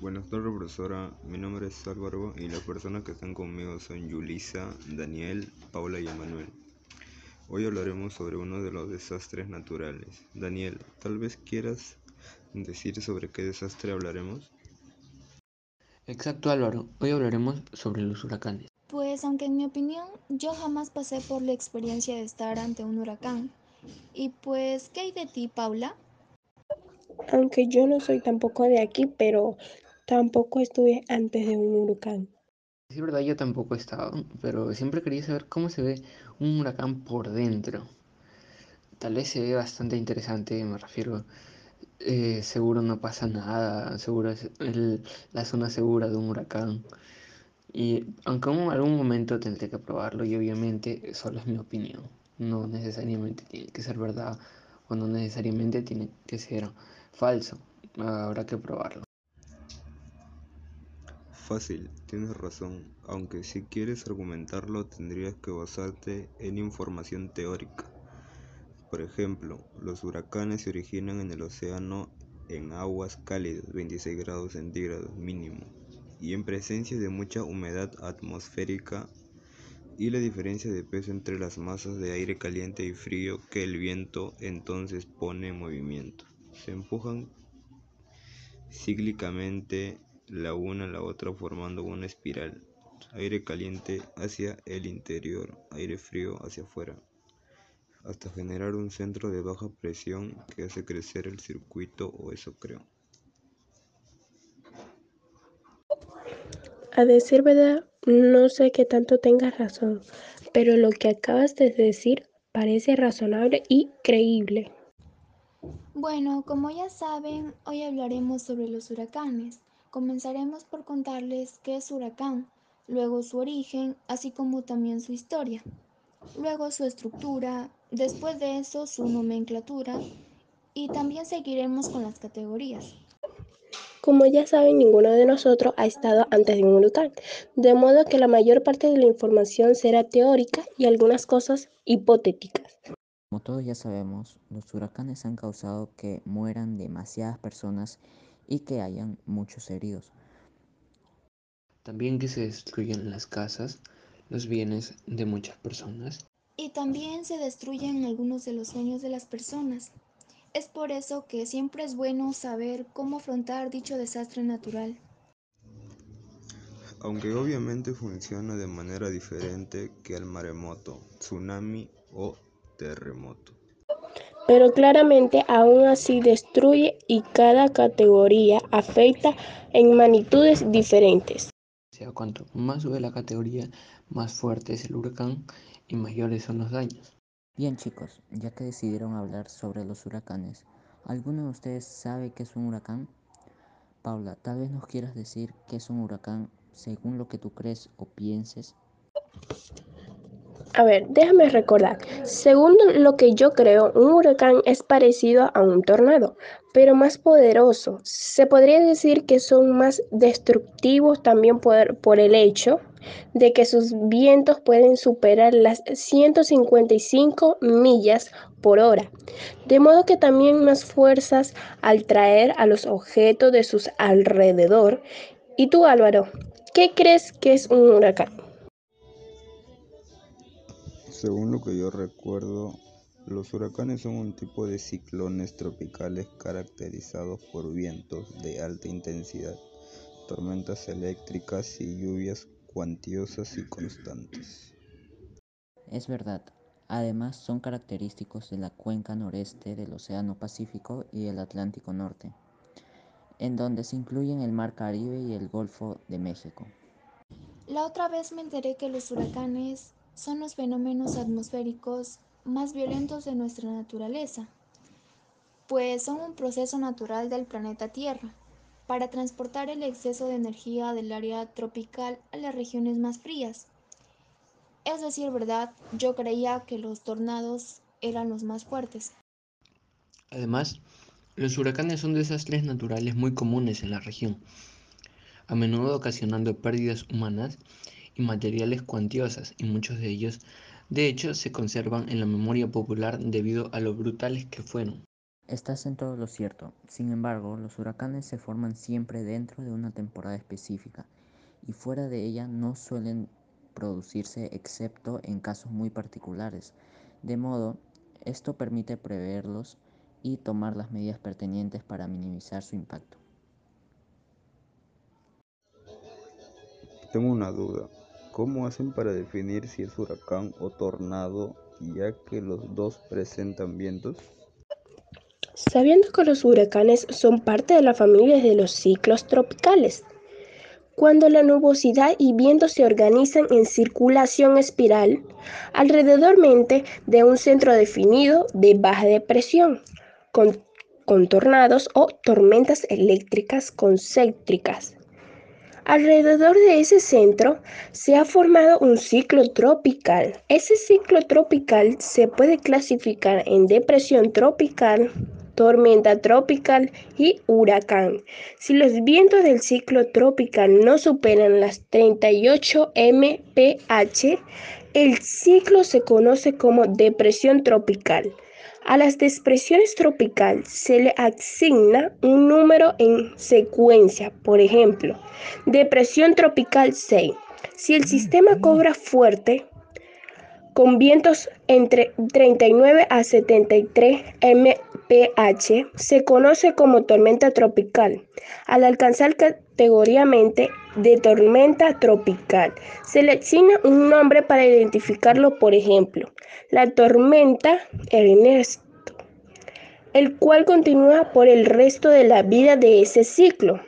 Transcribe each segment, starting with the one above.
Buenas tardes, profesora. Mi nombre es Álvaro y las personas que están conmigo son Yulisa, Daniel, Paula y Emanuel. Hoy hablaremos sobre uno de los desastres naturales. Daniel, tal vez quieras decir sobre qué desastre hablaremos. Exacto Álvaro, hoy hablaremos sobre los huracanes. Pues aunque en mi opinión yo jamás pasé por la experiencia de estar ante un huracán. Y pues, ¿qué hay de ti, Paula? Aunque yo no soy tampoco de aquí, pero tampoco estuve antes de un huracán. Es verdad, yo tampoco he estado, pero siempre quería saber cómo se ve un huracán por dentro. Tal vez se ve bastante interesante, me refiero. Eh, seguro no pasa nada, seguro es la zona segura de un huracán. Y aunque en algún momento tendré que probarlo, y obviamente solo es mi opinión, no necesariamente tiene que ser verdad o no necesariamente tiene que ser falso, habrá que probarlo. Fácil, tienes razón, aunque si quieres argumentarlo tendrías que basarte en información teórica. Por ejemplo, los huracanes se originan en el océano en aguas cálidas, 26 grados centígrados mínimo, y en presencia de mucha humedad atmosférica y la diferencia de peso entre las masas de aire caliente y frío que el viento entonces pone en movimiento. Se empujan cíclicamente la una a la otra formando una espiral, aire caliente hacia el interior, aire frío hacia afuera, hasta generar un centro de baja presión que hace crecer el circuito o eso creo. A decir verdad, no sé qué tanto tengas razón, pero lo que acabas de decir parece razonable y creíble. Bueno, como ya saben, hoy hablaremos sobre los huracanes. Comenzaremos por contarles qué es huracán, luego su origen, así como también su historia, luego su estructura, después de eso su nomenclatura y también seguiremos con las categorías. Como ya saben, ninguno de nosotros ha estado antes de un huracán, de modo que la mayor parte de la información será teórica y algunas cosas hipotéticas. Como todos ya sabemos, los huracanes han causado que mueran demasiadas personas y que hayan muchos heridos. También que se destruyen las casas, los bienes de muchas personas. Y también se destruyen algunos de los sueños de las personas. Es por eso que siempre es bueno saber cómo afrontar dicho desastre natural. Aunque obviamente funciona de manera diferente que el maremoto, tsunami o terremoto pero claramente aún así destruye y cada categoría afecta en magnitudes diferentes. O sea, cuanto más sube la categoría, más fuerte es el huracán y mayores son los daños. Bien chicos, ya que decidieron hablar sobre los huracanes, ¿alguno de ustedes sabe qué es un huracán? Paula, tal vez nos quieras decir qué es un huracán según lo que tú crees o pienses. A ver, déjame recordar. Según lo que yo creo, un huracán es parecido a un tornado, pero más poderoso. Se podría decir que son más destructivos también por, el hecho de que sus vientos pueden superar las 155 millas por hora, de modo que también más fuerzas al traer a los objetos de sus alrededor. ¿Y tú Álvaro, qué crees que es un huracán? Según lo que yo recuerdo, los huracanes son un tipo de ciclones tropicales caracterizados por vientos de alta intensidad, tormentas eléctricas y lluvias cuantiosas y constantes. Es verdad. Además, son característicos de la cuenca noreste del Océano Pacífico y el Atlántico Norte, en donde se incluyen el Mar Caribe y el Golfo de México. La otra vez me enteré que los huracanes son los fenómenos atmosféricos más violentos de nuestra naturaleza, pues son un proceso natural del planeta Tierra para transportar el exceso de energía del área tropical a las regiones más frías. Es decir, verdad, yo creía que los tornados eran los más fuertes. Además, los huracanes son desastres naturales muy comunes en la región, a menudo ocasionando pérdidas humanas y materiales cuantiosas, y muchos de ellos, de hecho, se conservan en la memoria popular debido a lo brutales que fueron. Estás en todo lo cierto. Sin embargo, los huracanes se forman siempre dentro de una temporada específica y fuera de ella no suelen producirse excepto en casos muy particulares. De modo, esto permite preverlos y tomar las medidas pertinentes para minimizar su impacto. Tengo una duda. ¿Cómo hacen para definir si es huracán o tornado ya que los dos presentan vientos? Sabiendo que los huracanes son parte de la familia de los ciclos tropicales, cuando la nubosidad y viento se organizan en circulación espiral alrededormente de un centro definido de baja depresión, con, con tornados o tormentas eléctricas concéntricas. Alrededor de ese centro se ha formado un ciclo tropical. Ese ciclo tropical se puede clasificar en depresión tropical, tormenta tropical y huracán. Si los vientos del ciclo tropical no superan las 38 mph, el ciclo se conoce como depresión tropical. A las depresiones tropical se le asigna un número en secuencia, por ejemplo, depresión tropical 6. Si el sistema cobra fuerte, con vientos entre 39 a 73 mph, se conoce como tormenta tropical. Al alcanzar categóricamente de tormenta tropical, se le asigna un nombre para identificarlo, por ejemplo, la tormenta Ernesto, el cual continúa por el resto de la vida de ese ciclo.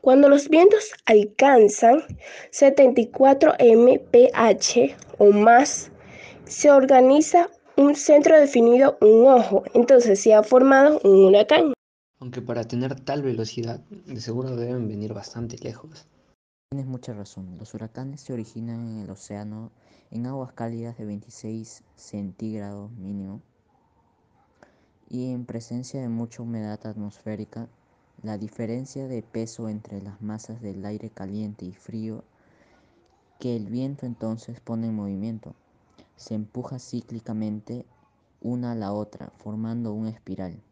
Cuando los vientos alcanzan 74 mph o más, se organiza un centro definido, un ojo, entonces se ha formado un huracán. Aunque para tener tal velocidad, de seguro deben venir bastante lejos. Tienes mucha razón, los huracanes se originan en el océano en aguas cálidas de 26 centígrados mínimo y en presencia de mucha humedad atmosférica, la diferencia de peso entre las masas del aire caliente y frío que el viento entonces pone en movimiento se empuja cíclicamente una a la otra, formando una espiral.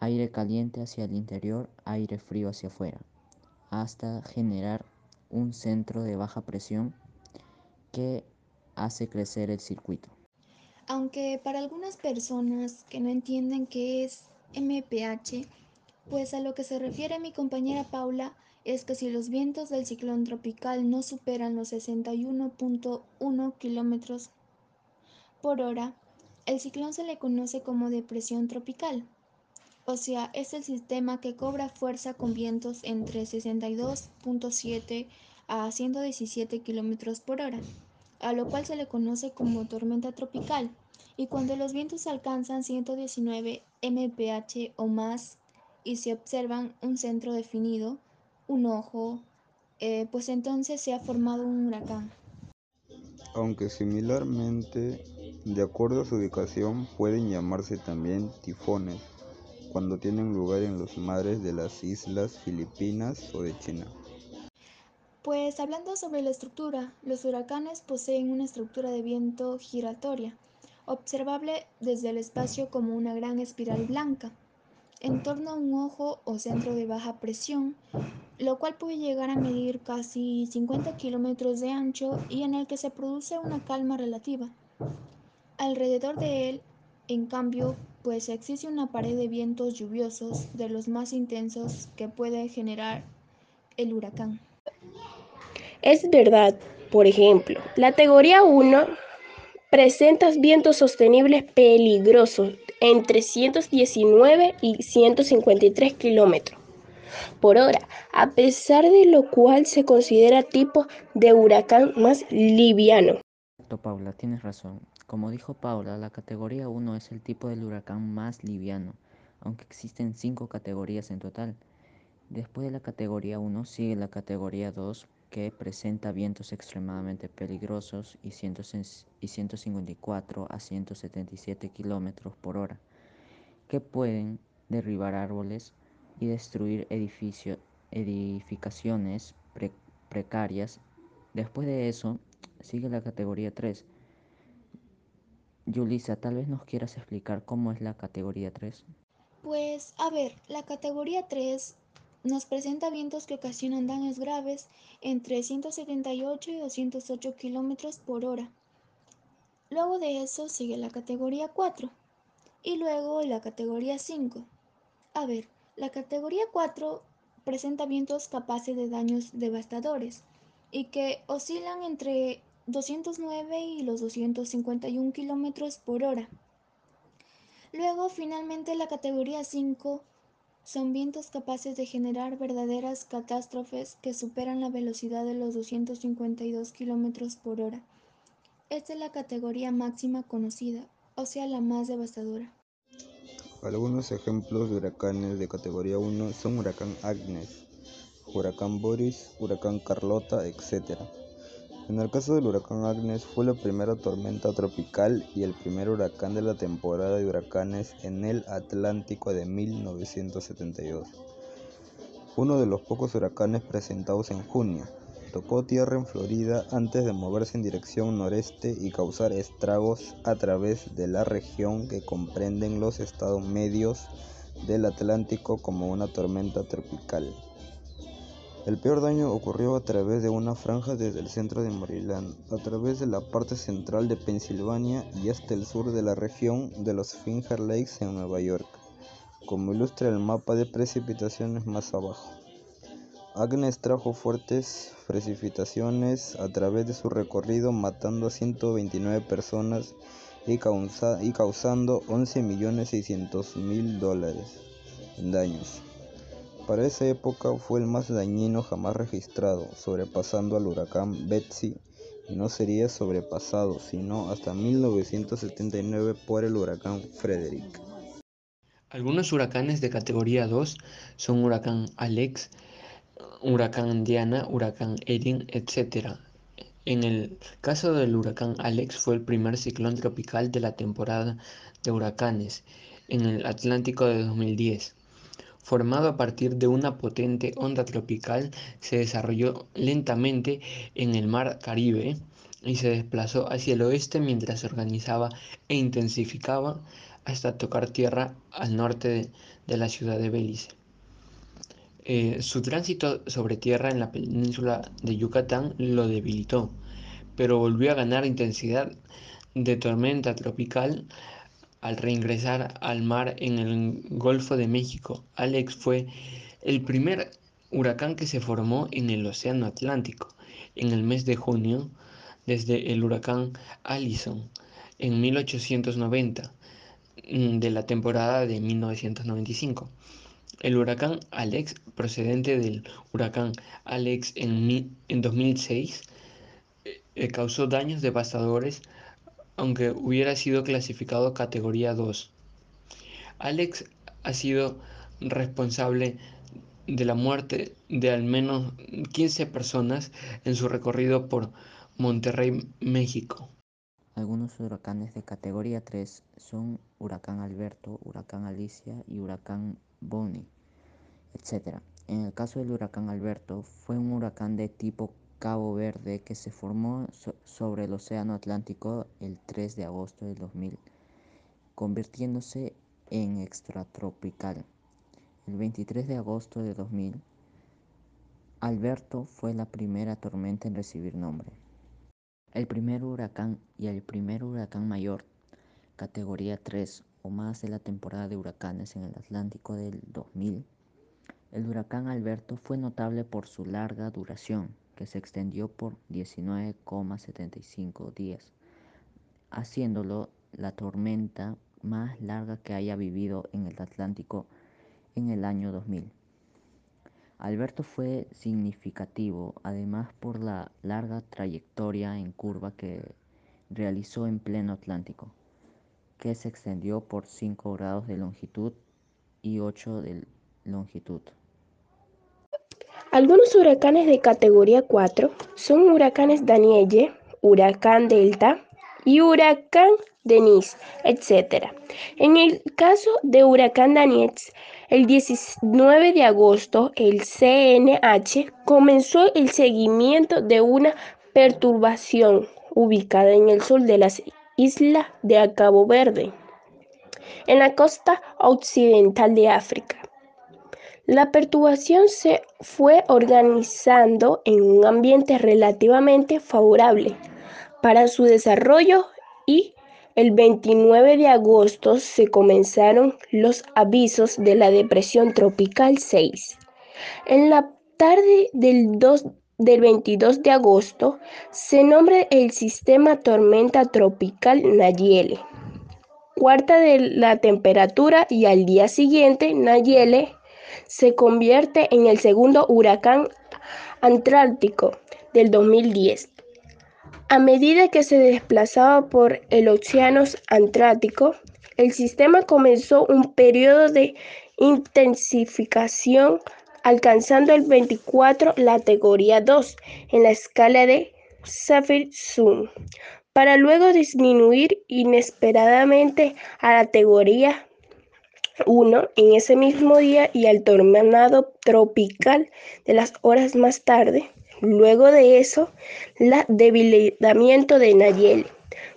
Aire caliente hacia el interior, aire frío hacia afuera, hasta generar un centro de baja presión que hace crecer el circuito. Aunque para algunas personas que no entienden qué es MPH, pues a lo que se refiere mi compañera Paula es que si los vientos del ciclón tropical no superan los 61.1 kilómetros por hora, el ciclón se le conoce como depresión tropical. O sea, es el sistema que cobra fuerza con vientos entre 62.7 a 117 kilómetros por hora, a lo cual se le conoce como tormenta tropical. Y cuando los vientos alcanzan 119 mph o más y se observan un centro definido, un ojo, eh, pues entonces se ha formado un huracán. Aunque similarmente, de acuerdo a su ubicación, pueden llamarse también tifones, cuando tienen lugar en los mares de las islas Filipinas o de China. Pues hablando sobre la estructura, los huracanes poseen una estructura de viento giratoria, observable desde el espacio como una gran espiral blanca, en torno a un ojo o centro de baja presión, lo cual puede llegar a medir casi 50 kilómetros de ancho y en el que se produce una calma relativa. Alrededor de él, en cambio, pues existe una pared de vientos lluviosos de los más intensos que puede generar el huracán. Es verdad, por ejemplo, la categoría 1 presenta vientos sostenibles peligrosos entre 119 y 153 kilómetros por hora, a pesar de lo cual se considera tipo de huracán más liviano. Paula, tienes razón. Como dijo Paula, la categoría 1 es el tipo del huracán más liviano, aunque existen cinco categorías en total. Después de la categoría 1 sigue la categoría 2, que presenta vientos extremadamente peligrosos y 154 a 177 kilómetros por hora, que pueden derribar árboles y destruir edificaciones precarias. Después de eso, sigue la categoría 3. Yulisa, tal vez nos quieras explicar cómo es la categoría 3. Pues, a ver, la categoría 3 nos presenta vientos que ocasionan daños graves entre 178 y 208 kilómetros por hora. Luego de eso sigue la categoría 4 y luego la categoría 5. A ver, la categoría 4 presenta vientos capaces de daños devastadores y que oscilan entre 209 y los 251 kilómetros por hora. Luego, finalmente, la categoría 5 son vientos capaces de generar verdaderas catástrofes que superan la velocidad de los 252 kilómetros por hora. Esta es la categoría máxima conocida, o sea, la más devastadora. Algunos ejemplos de huracanes de categoría 1 son huracán Agnes, huracán Boris, huracán Carlota, etc. En el caso del huracán Agnes fue la primera tormenta tropical y el primer huracán de la temporada de huracanes en el Atlántico de 1972. Uno de los pocos huracanes presentados en junio, tocó tierra en Florida antes de moverse en dirección noreste y causar estragos a través de la región que comprenden los estados medios del Atlántico como una tormenta tropical. El peor daño ocurrió a través de una franja desde el centro de Maryland, a través de la parte central de Pensilvania y hasta el sur de la región de los Finger Lakes en Nueva York, como ilustra el mapa de precipitaciones más abajo. Agnes trajo fuertes precipitaciones a través de su recorrido matando a 129 personas y, causando 11.600.000 dólares en daños. Para esa época fue el más dañino jamás registrado, sobrepasando al huracán Betsy y no sería sobrepasado sino hasta 1979 por el huracán Frederick. Algunos huracanes de categoría 2 son huracán Alex, huracán Diana, huracán Erin, etc. En el caso del huracán Alex fue el primer ciclón tropical de la temporada de huracanes en el Atlántico de 2010. Formado a partir de una potente onda tropical, se desarrolló lentamente en el mar Caribe y se desplazó hacia el oeste mientras se organizaba e intensificaba hasta tocar tierra al norte de, la ciudad de Belice. Eh, su tránsito sobre tierra en la península de Yucatán lo debilitó, pero volvió a ganar intensidad de tormenta tropical al reingresar al mar en el Golfo de México. Alex fue el primer huracán que se formó en el Océano Atlántico en el mes de junio desde el huracán Allison en 1890 mm, de la temporada de 1995. El huracán Alex, procedente del huracán Alex en, en 2006, eh, eh, causó daños devastadores aunque hubiera sido clasificado categoría 2. Alex ha sido responsable de la muerte de al menos 15 personas en su recorrido por Monterrey, México. Algunos huracanes de categoría 3 son huracán Alberto, huracán Alicia y huracán Bonnie, etc. En el caso del huracán Alberto, fue un huracán de tipo Cabo Verde que se formó sobre el Océano Atlántico el 3 de agosto del 2000, convirtiéndose en extratropical. El 23 de agosto de 2000, Alberto fue la primera tormenta en recibir nombre. El primer huracán y el primer huracán mayor, categoría 3 o más de la temporada de huracanes en el Atlántico del 2000, el huracán Alberto fue notable por su larga duración, que se extendió por 19,75 días, haciéndolo la tormenta más larga que haya vivido en el Atlántico en el año 2000. Alberto fue significativo además por la larga trayectoria en curva que realizó en pleno Atlántico, que se extendió por 5 grados de longitud y 8 de longitud. Algunos huracanes de categoría 4 son huracanes Danielle, huracán Delta y huracán Denise, etc. En el caso de huracán Danielle, el 19 de agosto, el CNH comenzó el seguimiento de una perturbación ubicada en el sur de las islas de Cabo Verde. en la costa occidental de África. La perturbación se fue organizando en un ambiente relativamente favorable para su desarrollo y el 29 de agosto se comenzaron los avisos de la depresión tropical 6. En la tarde del, 2, del 22 de agosto se nombra el sistema tormenta tropical Nayeli, cuarta de la temperatura y al día siguiente Nayeli se convierte en el segundo huracán atlántico del 2010. A medida que se desplazaba por el Océano Atlántico, el sistema comenzó un periodo de intensificación alcanzando el 24 la categoría 2 en la escala de Saffir-Sun, para luego disminuir inesperadamente a la categoría 1 en ese mismo día y al tornado tropical de las horas más tarde. Luego de eso, el debilitamiento de Nayeli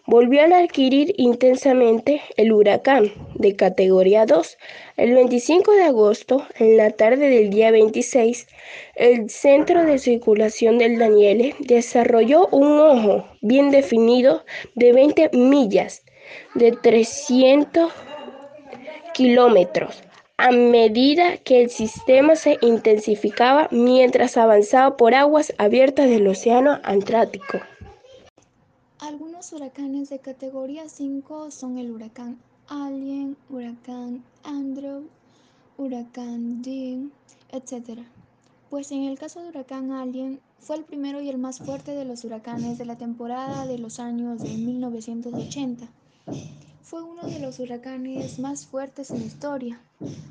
volvió a adquirir intensamente el huracán de categoría 2. El 25 de agosto, en la tarde del día 26, el centro de circulación del Daniele desarrolló un ojo bien definido de 20 millas de 300 kilómetros a medida que el sistema se intensificaba mientras avanzaba por aguas abiertas del Océano Atlántico. Algunos huracanes de categoría 5 son el huracán Alien, huracán Andrew, huracán Dean, etc. Pues en el caso de huracán Alien fue el primero y el más fuerte de los huracanes de la temporada de los años de 1980. Fue uno de los huracanes más fuertes en la historia,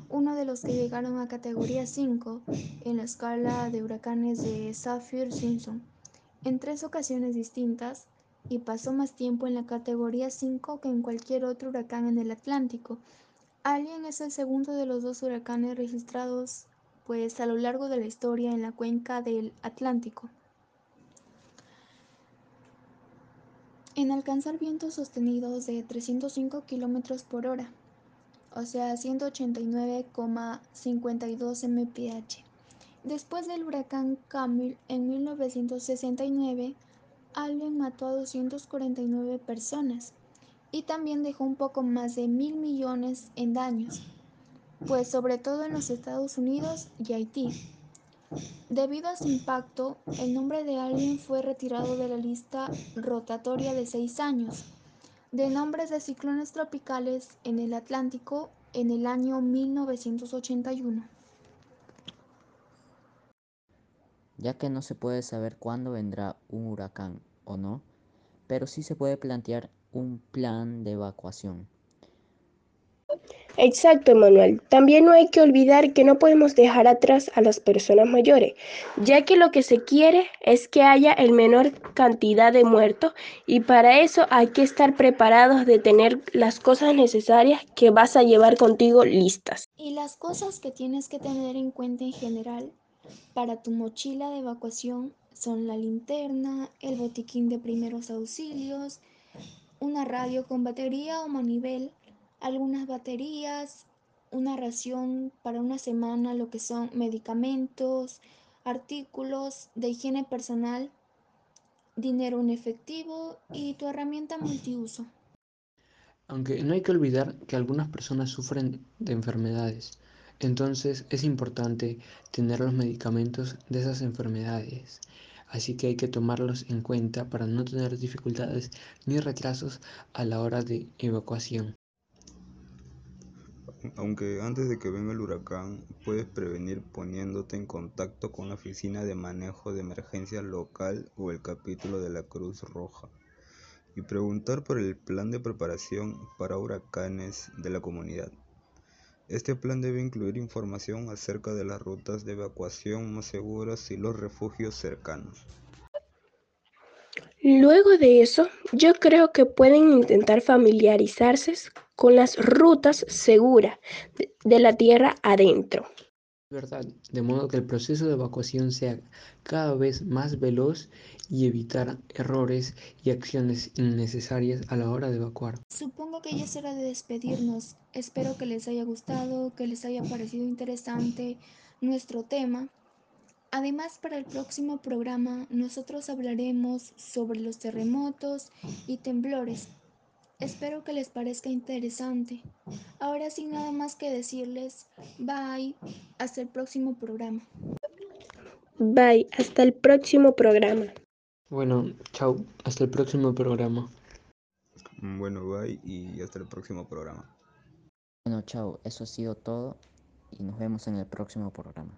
uno de los que llegaron a categoría 5 en la escala de huracanes de Saffir-Simpson en tres ocasiones distintas y pasó más tiempo en la categoría 5 que en cualquier otro huracán en el Atlántico. Alien es el segundo de los dos huracanes registrados pues a lo largo de la historia en la cuenca del Atlántico. En alcanzar vientos sostenidos de 305 km por hora, o sea 189,52 mph. Después del huracán Camille en 1969, Allen mató a 249 personas y también dejó un poco más de mil millones en daños, pues sobre todo en los Estados Unidos y Haití. Debido a su impacto, el nombre de Alien fue retirado de la lista rotatoria de seis años de nombres de ciclones tropicales en el Atlántico en el año 1981. Ya que no se puede saber cuándo vendrá un huracán o no, pero sí se puede plantear un plan de evacuación. Exacto, Manuel. También no hay que olvidar que no podemos dejar atrás a las personas mayores, ya que lo que se quiere es que haya el menor cantidad de muertos y para eso hay que estar preparados de tener las cosas necesarias que vas a llevar contigo listas. Y las cosas que tienes que tener en cuenta en general para tu mochila de evacuación son la linterna, el botiquín de primeros auxilios, una radio con batería o manivel, algunas baterías, una ración para una semana, lo que son medicamentos, artículos de higiene personal, dinero en efectivo y tu herramienta multiuso. Aunque no hay que olvidar que algunas personas sufren de enfermedades, entonces es importante tener los medicamentos de esas enfermedades. Así que hay que tomarlos en cuenta para no tener dificultades ni retrasos a la hora de evacuación. Aunque antes de que venga el huracán, puedes prevenir poniéndote en contacto con la Oficina de Manejo de Emergencias local o el capítulo de la Cruz Roja y preguntar por el plan de preparación para huracanes de la comunidad. Este plan debe incluir información acerca de las rutas de evacuación más seguras y los refugios cercanos. Luego de eso, yo creo que pueden intentar familiarizarse con las rutas seguras de la tierra adentro. verdad, de modo que el proceso de evacuación sea cada vez más veloz y evitar errores y acciones innecesarias a la hora de evacuar. Supongo que ya es hora de despedirnos. Espero que les haya gustado, que les haya parecido interesante nuestro tema. Además, para el próximo programa nosotros hablaremos sobre los terremotos y temblores. Espero que les parezca interesante. Ahora sin nada más que decirles, bye, hasta el próximo programa. Bye, hasta el próximo programa. Bueno, chao, hasta el próximo programa. Bueno, bye y hasta el próximo programa. Bueno, chao, eso ha sido todo y nos vemos en el próximo programa.